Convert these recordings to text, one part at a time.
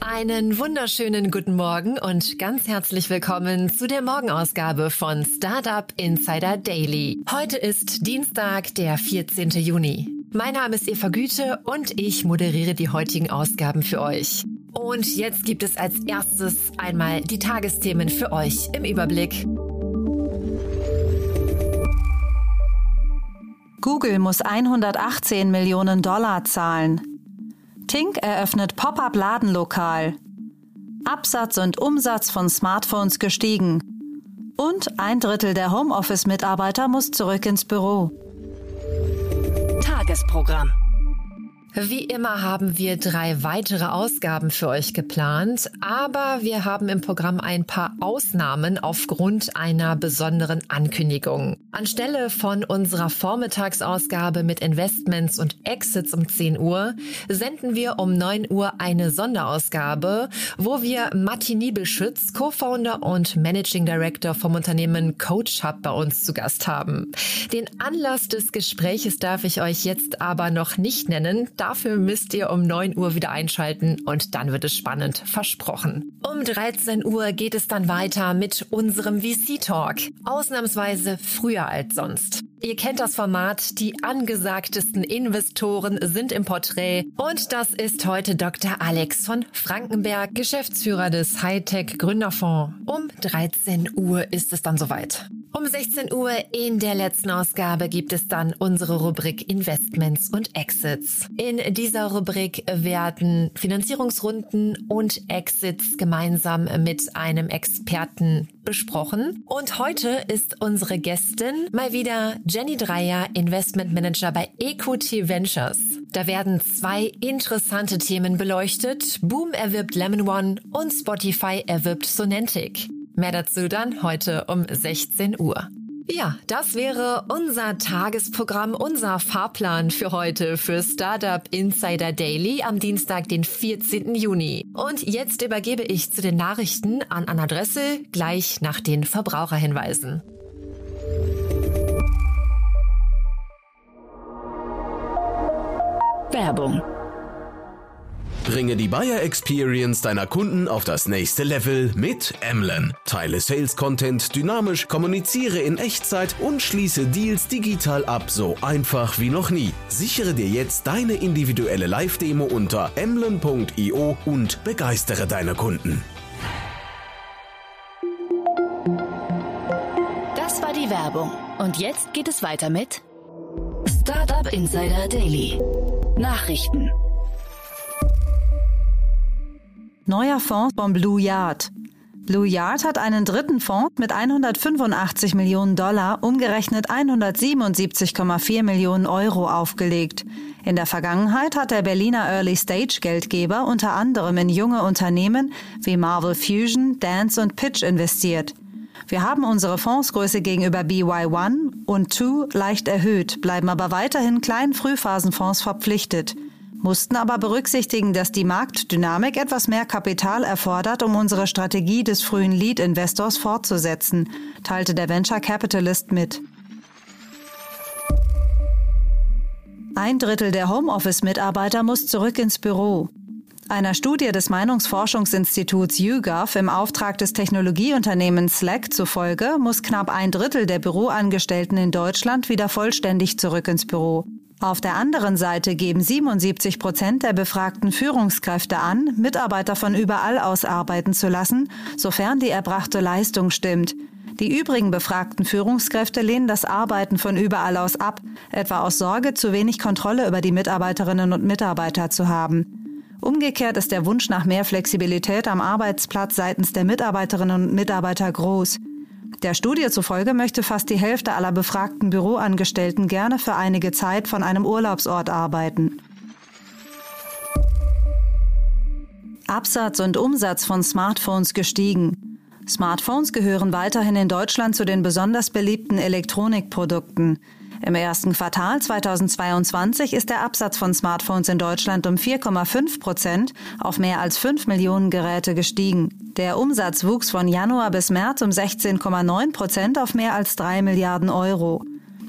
Einen wunderschönen guten Morgen und ganz herzlich willkommen zu der Morgenausgabe von Startup Insider Daily. Heute ist Dienstag, der 14. Juni. Mein Name ist Eva Güte und ich moderiere die heutigen Ausgaben für euch. Und jetzt gibt es als erstes einmal die Tagesthemen für euch im Überblick. Google muss 118 Millionen Dollar zahlen. Tink eröffnet Pop-up-Ladenlokal. Absatz und Umsatz von Smartphones gestiegen. Und ein Drittel der Homeoffice-Mitarbeiter muss zurück ins Büro. Tagesprogramm. Wie immer haben wir drei weitere Ausgaben für euch geplant, aber wir haben im Programm ein paar Ausnahmen aufgrund einer besonderen Ankündigung. Anstelle von unserer Vormittagsausgabe mit Investments und Exits um 10 Uhr senden wir um 9 Uhr eine Sonderausgabe, wo wir Matti Niebelschütz, Co-Founder und Managing Director vom Unternehmen Coach Hub bei uns zu Gast haben. Den Anlass des Gespräches darf ich euch jetzt aber noch nicht nennen. Dafür müsst ihr um 9 Uhr wieder einschalten und dann wird es spannend, versprochen. Um 13 Uhr geht es dann weiter mit unserem VC-Talk. Ausnahmsweise früher als sonst. Ihr kennt das Format, die angesagtesten Investoren sind im Porträt und das ist heute Dr. Alex von Frankenberg, Geschäftsführer des Hightech Gründerfonds. Um 13 Uhr ist es dann soweit. Um 16 Uhr in der letzten Ausgabe gibt es dann unsere Rubrik Investments und Exits. In dieser Rubrik werden Finanzierungsrunden und Exits gemeinsam mit einem Experten besprochen. Und heute ist unsere Gästin mal wieder Jenny Dreier, Investment Manager bei Equity Ventures. Da werden zwei interessante Themen beleuchtet. Boom erwirbt Lemon One und Spotify erwirbt Sonantic. Mehr dazu dann heute um 16 Uhr. Ja, das wäre unser Tagesprogramm, unser Fahrplan für heute für Startup Insider Daily am Dienstag, den 14. Juni. Und jetzt übergebe ich zu den Nachrichten an Anna Dressel gleich nach den Verbraucherhinweisen. Werbung. Bringe die Buyer Experience deiner Kunden auf das nächste Level mit Emlen. Teile Sales Content dynamisch, kommuniziere in Echtzeit und schließe Deals digital ab, so einfach wie noch nie. Sichere dir jetzt deine individuelle Live-Demo unter emlen.io und begeistere deine Kunden. Das war die Werbung. Und jetzt geht es weiter mit Startup Insider Daily. Nachrichten. Neuer Fonds von Blue Yard. Blue Yard hat einen dritten Fonds mit 185 Millionen Dollar, umgerechnet 177,4 Millionen Euro aufgelegt. In der Vergangenheit hat der Berliner Early Stage Geldgeber unter anderem in junge Unternehmen wie Marvel Fusion, Dance und Pitch investiert. Wir haben unsere Fondsgröße gegenüber BY1 und 2 leicht erhöht, bleiben aber weiterhin kleinen Frühphasenfonds verpflichtet mussten aber berücksichtigen, dass die Marktdynamik etwas mehr Kapital erfordert, um unsere Strategie des frühen Lead-Investors fortzusetzen, teilte der Venture Capitalist mit. Ein Drittel der Homeoffice-Mitarbeiter muss zurück ins Büro. Einer Studie des Meinungsforschungsinstituts YouGov im Auftrag des Technologieunternehmens Slack zufolge muss knapp ein Drittel der Büroangestellten in Deutschland wieder vollständig zurück ins Büro. Auf der anderen Seite geben 77 Prozent der befragten Führungskräfte an, Mitarbeiter von überall aus arbeiten zu lassen, sofern die erbrachte Leistung stimmt. Die übrigen befragten Führungskräfte lehnen das Arbeiten von überall aus ab, etwa aus Sorge, zu wenig Kontrolle über die Mitarbeiterinnen und Mitarbeiter zu haben. Umgekehrt ist der Wunsch nach mehr Flexibilität am Arbeitsplatz seitens der Mitarbeiterinnen und Mitarbeiter groß. Der Studie zufolge möchte fast die Hälfte aller befragten Büroangestellten gerne für einige Zeit von einem Urlaubsort arbeiten. Absatz und Umsatz von Smartphones gestiegen. Smartphones gehören weiterhin in Deutschland zu den besonders beliebten Elektronikprodukten. Im ersten Quartal 2022 ist der Absatz von Smartphones in Deutschland um 4,5 Prozent auf mehr als 5 Millionen Geräte gestiegen. Der Umsatz wuchs von Januar bis März um 16,9 Prozent auf mehr als 3 Milliarden Euro.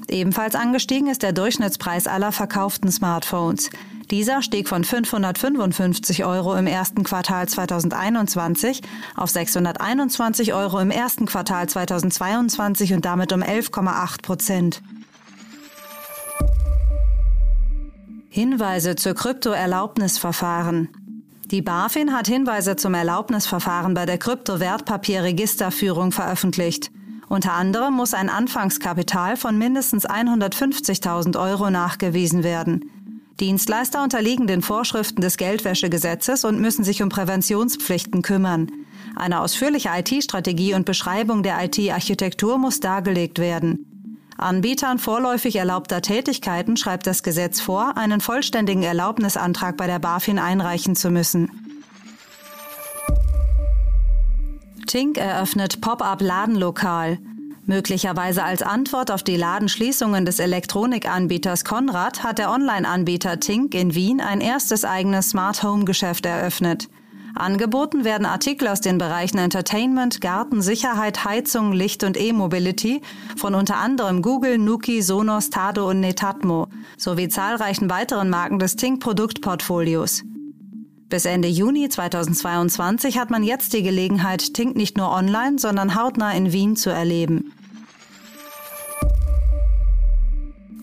Ebenfalls angestiegen ist der Durchschnittspreis aller verkauften Smartphones. Dieser stieg von 555 Euro im ersten Quartal 2021 auf 621 Euro im ersten Quartal 2022 und damit um 11,8 Prozent. Hinweise zur Kryptoerlaubnisverfahren. Die BaFin hat Hinweise zum Erlaubnisverfahren bei der Kryptowertpapierregisterführung veröffentlicht. Unter anderem muss ein Anfangskapital von mindestens 150.000 Euro nachgewiesen werden. Dienstleister unterliegen den Vorschriften des Geldwäschegesetzes und müssen sich um Präventionspflichten kümmern. Eine ausführliche IT-Strategie und Beschreibung der IT-Architektur muss dargelegt werden. Anbietern vorläufig erlaubter Tätigkeiten schreibt das Gesetz vor, einen vollständigen Erlaubnisantrag bei der BaFin einreichen zu müssen. Tink eröffnet Pop-up-Ladenlokal. Möglicherweise als Antwort auf die Ladenschließungen des Elektronikanbieters Konrad hat der Online-Anbieter Tink in Wien ein erstes eigenes Smart Home Geschäft eröffnet. Angeboten werden Artikel aus den Bereichen Entertainment, Garten, Sicherheit, Heizung, Licht und E-Mobility von unter anderem Google, Nuki, Sonos, Tado und Netatmo sowie zahlreichen weiteren Marken des Tink-Produktportfolios. Bis Ende Juni 2022 hat man jetzt die Gelegenheit, Tink nicht nur online, sondern hautnah in Wien zu erleben.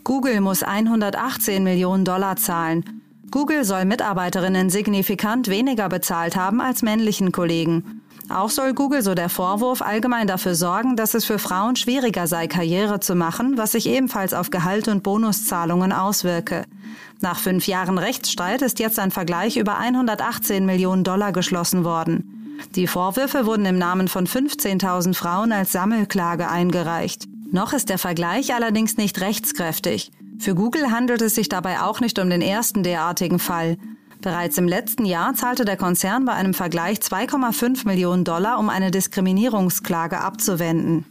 Google muss 118 Millionen Dollar zahlen. Google soll Mitarbeiterinnen signifikant weniger bezahlt haben als männlichen Kollegen. Auch soll Google, so der Vorwurf, allgemein dafür sorgen, dass es für Frauen schwieriger sei, Karriere zu machen, was sich ebenfalls auf Gehalt und Bonuszahlungen auswirke. Nach fünf Jahren Rechtsstreit ist jetzt ein Vergleich über 118 Millionen Dollar geschlossen worden. Die Vorwürfe wurden im Namen von 15.000 Frauen als Sammelklage eingereicht. Noch ist der Vergleich allerdings nicht rechtskräftig. Für Google handelt es sich dabei auch nicht um den ersten derartigen Fall. Bereits im letzten Jahr zahlte der Konzern bei einem Vergleich 2,5 Millionen Dollar, um eine Diskriminierungsklage abzuwenden.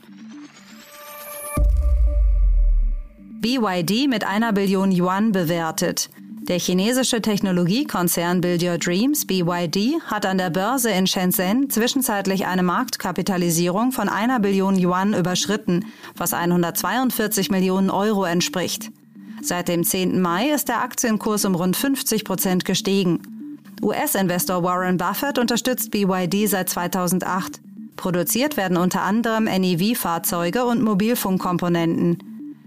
BYD mit einer Billion Yuan bewertet. Der chinesische Technologiekonzern Build Your Dreams, BYD, hat an der Börse in Shenzhen zwischenzeitlich eine Marktkapitalisierung von einer Billion Yuan überschritten, was 142 Millionen Euro entspricht. Seit dem 10. Mai ist der Aktienkurs um rund 50 Prozent gestiegen. US-Investor Warren Buffett unterstützt BYD seit 2008. Produziert werden unter anderem NEV-Fahrzeuge und Mobilfunkkomponenten.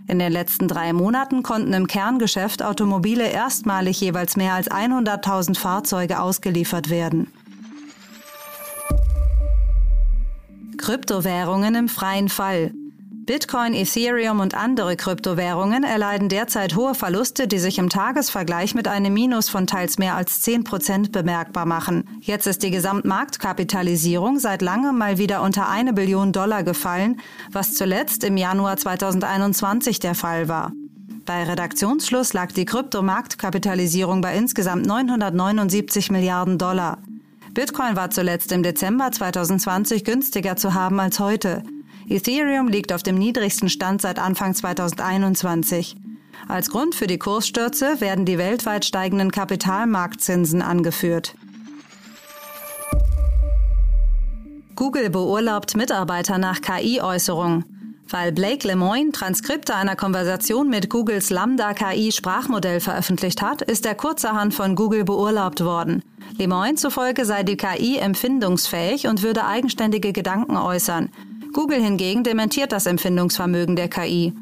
In den letzten drei Monaten konnten im Kerngeschäft Automobile erstmalig jeweils mehr als 100.000 Fahrzeuge ausgeliefert werden. Kryptowährungen im freien Fall. Bitcoin, Ethereum und andere Kryptowährungen erleiden derzeit hohe Verluste, die sich im Tagesvergleich mit einem Minus von teils mehr als 10 Prozent bemerkbar machen. Jetzt ist die Gesamtmarktkapitalisierung seit langem mal wieder unter eine Billion Dollar gefallen, was zuletzt im Januar 2021 der Fall war. Bei Redaktionsschluss lag die Kryptomarktkapitalisierung bei insgesamt 979 Milliarden Dollar. Bitcoin war zuletzt im Dezember 2020 günstiger zu haben als heute. Ethereum liegt auf dem niedrigsten Stand seit Anfang 2021. Als Grund für die Kursstürze werden die weltweit steigenden Kapitalmarktzinsen angeführt. Google beurlaubt Mitarbeiter nach KI-Äußerung. Weil Blake Lemoyne Transkripte einer Konversation mit Googles Lambda KI Sprachmodell veröffentlicht hat, ist er kurzerhand von Google beurlaubt worden. Lemoyne zufolge sei die KI empfindungsfähig und würde eigenständige Gedanken äußern. Google hingegen dementiert das Empfindungsvermögen der KI.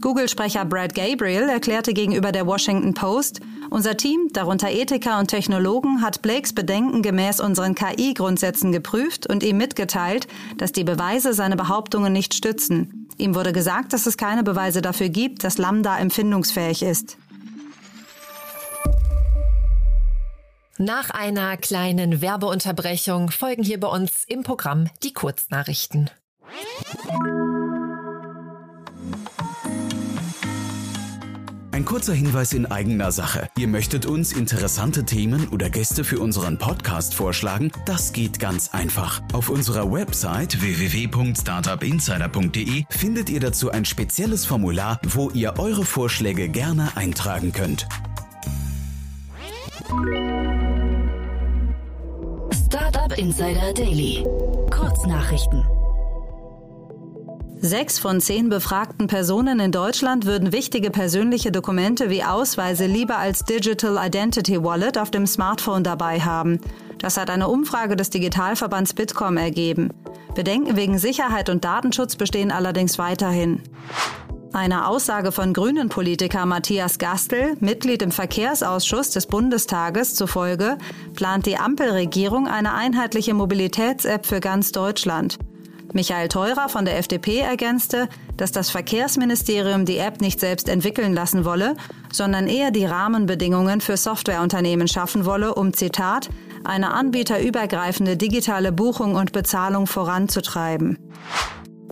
Google-Sprecher Brad Gabriel erklärte gegenüber der Washington Post, unser Team, darunter Ethiker und Technologen, hat Blakes Bedenken gemäß unseren KI-Grundsätzen geprüft und ihm mitgeteilt, dass die Beweise seine Behauptungen nicht stützen. Ihm wurde gesagt, dass es keine Beweise dafür gibt, dass Lambda empfindungsfähig ist. Nach einer kleinen Werbeunterbrechung folgen hier bei uns im Programm die Kurznachrichten. Ein kurzer Hinweis in eigener Sache. Ihr möchtet uns interessante Themen oder Gäste für unseren Podcast vorschlagen? Das geht ganz einfach. Auf unserer Website www.startupinsider.de findet ihr dazu ein spezielles Formular, wo ihr eure Vorschläge gerne eintragen könnt. Startup Insider Daily. Kurznachrichten. Sechs von zehn befragten Personen in Deutschland würden wichtige persönliche Dokumente wie Ausweise lieber als Digital Identity Wallet auf dem Smartphone dabei haben. Das hat eine Umfrage des Digitalverbands Bitkom ergeben. Bedenken wegen Sicherheit und Datenschutz bestehen allerdings weiterhin. Einer Aussage von Grünen-Politiker Matthias Gastel, Mitglied im Verkehrsausschuss des Bundestages, zufolge plant die Ampelregierung eine einheitliche Mobilitäts-App für ganz Deutschland. Michael Theurer von der FDP ergänzte, dass das Verkehrsministerium die App nicht selbst entwickeln lassen wolle, sondern eher die Rahmenbedingungen für Softwareunternehmen schaffen wolle, um Zitat eine anbieterübergreifende digitale Buchung und Bezahlung voranzutreiben.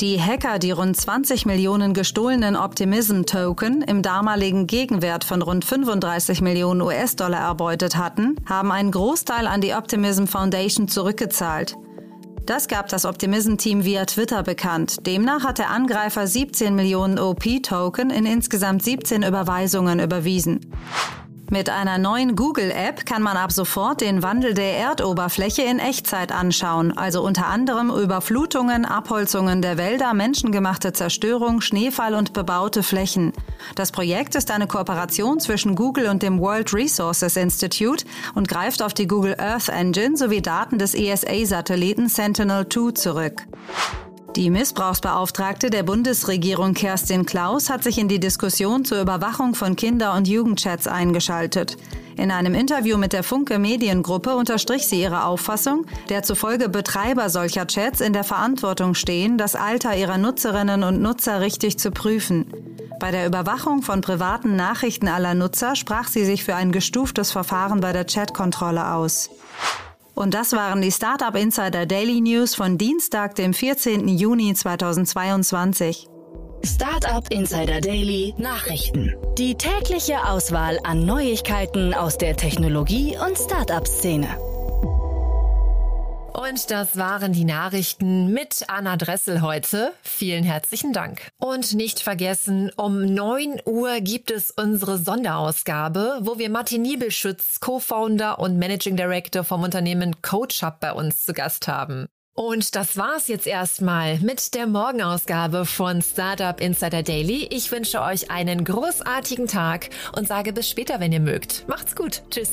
Die Hacker, die rund 20 Millionen gestohlenen Optimism-Token im damaligen Gegenwert von rund 35 Millionen US-Dollar erbeutet hatten, haben einen Großteil an die Optimism Foundation zurückgezahlt. Das gab das Optimism-Team via Twitter bekannt. Demnach hat der Angreifer 17 Millionen OP-Token in insgesamt 17 Überweisungen überwiesen. Mit einer neuen Google-App kann man ab sofort den Wandel der Erdoberfläche in Echtzeit anschauen, also unter anderem Überflutungen, Abholzungen der Wälder, menschengemachte Zerstörung, Schneefall und bebaute Flächen. Das Projekt ist eine Kooperation zwischen Google und dem World Resources Institute und greift auf die Google Earth Engine sowie Daten des ESA-Satelliten Sentinel-2 zurück. Die Missbrauchsbeauftragte der Bundesregierung Kerstin Klaus hat sich in die Diskussion zur Überwachung von Kinder- und Jugendchats eingeschaltet. In einem Interview mit der Funke Mediengruppe unterstrich sie ihre Auffassung, der zufolge Betreiber solcher Chats in der Verantwortung stehen, das Alter ihrer Nutzerinnen und Nutzer richtig zu prüfen. Bei der Überwachung von privaten Nachrichten aller Nutzer sprach sie sich für ein gestuftes Verfahren bei der Chatkontrolle aus. Und das waren die Startup Insider Daily News von Dienstag, dem 14. Juni 2022. Startup Insider Daily Nachrichten. Die tägliche Auswahl an Neuigkeiten aus der Technologie- und Startup-Szene. Und das waren die Nachrichten mit Anna Dressel heute. Vielen herzlichen Dank. Und nicht vergessen, um 9 Uhr gibt es unsere Sonderausgabe, wo wir Martin Niebelschütz, Co-Founder und Managing Director vom Unternehmen CoachUp bei uns zu Gast haben. Und das war's jetzt erstmal mit der Morgenausgabe von Startup Insider Daily. Ich wünsche euch einen großartigen Tag und sage bis später, wenn ihr mögt. Macht's gut. Tschüss.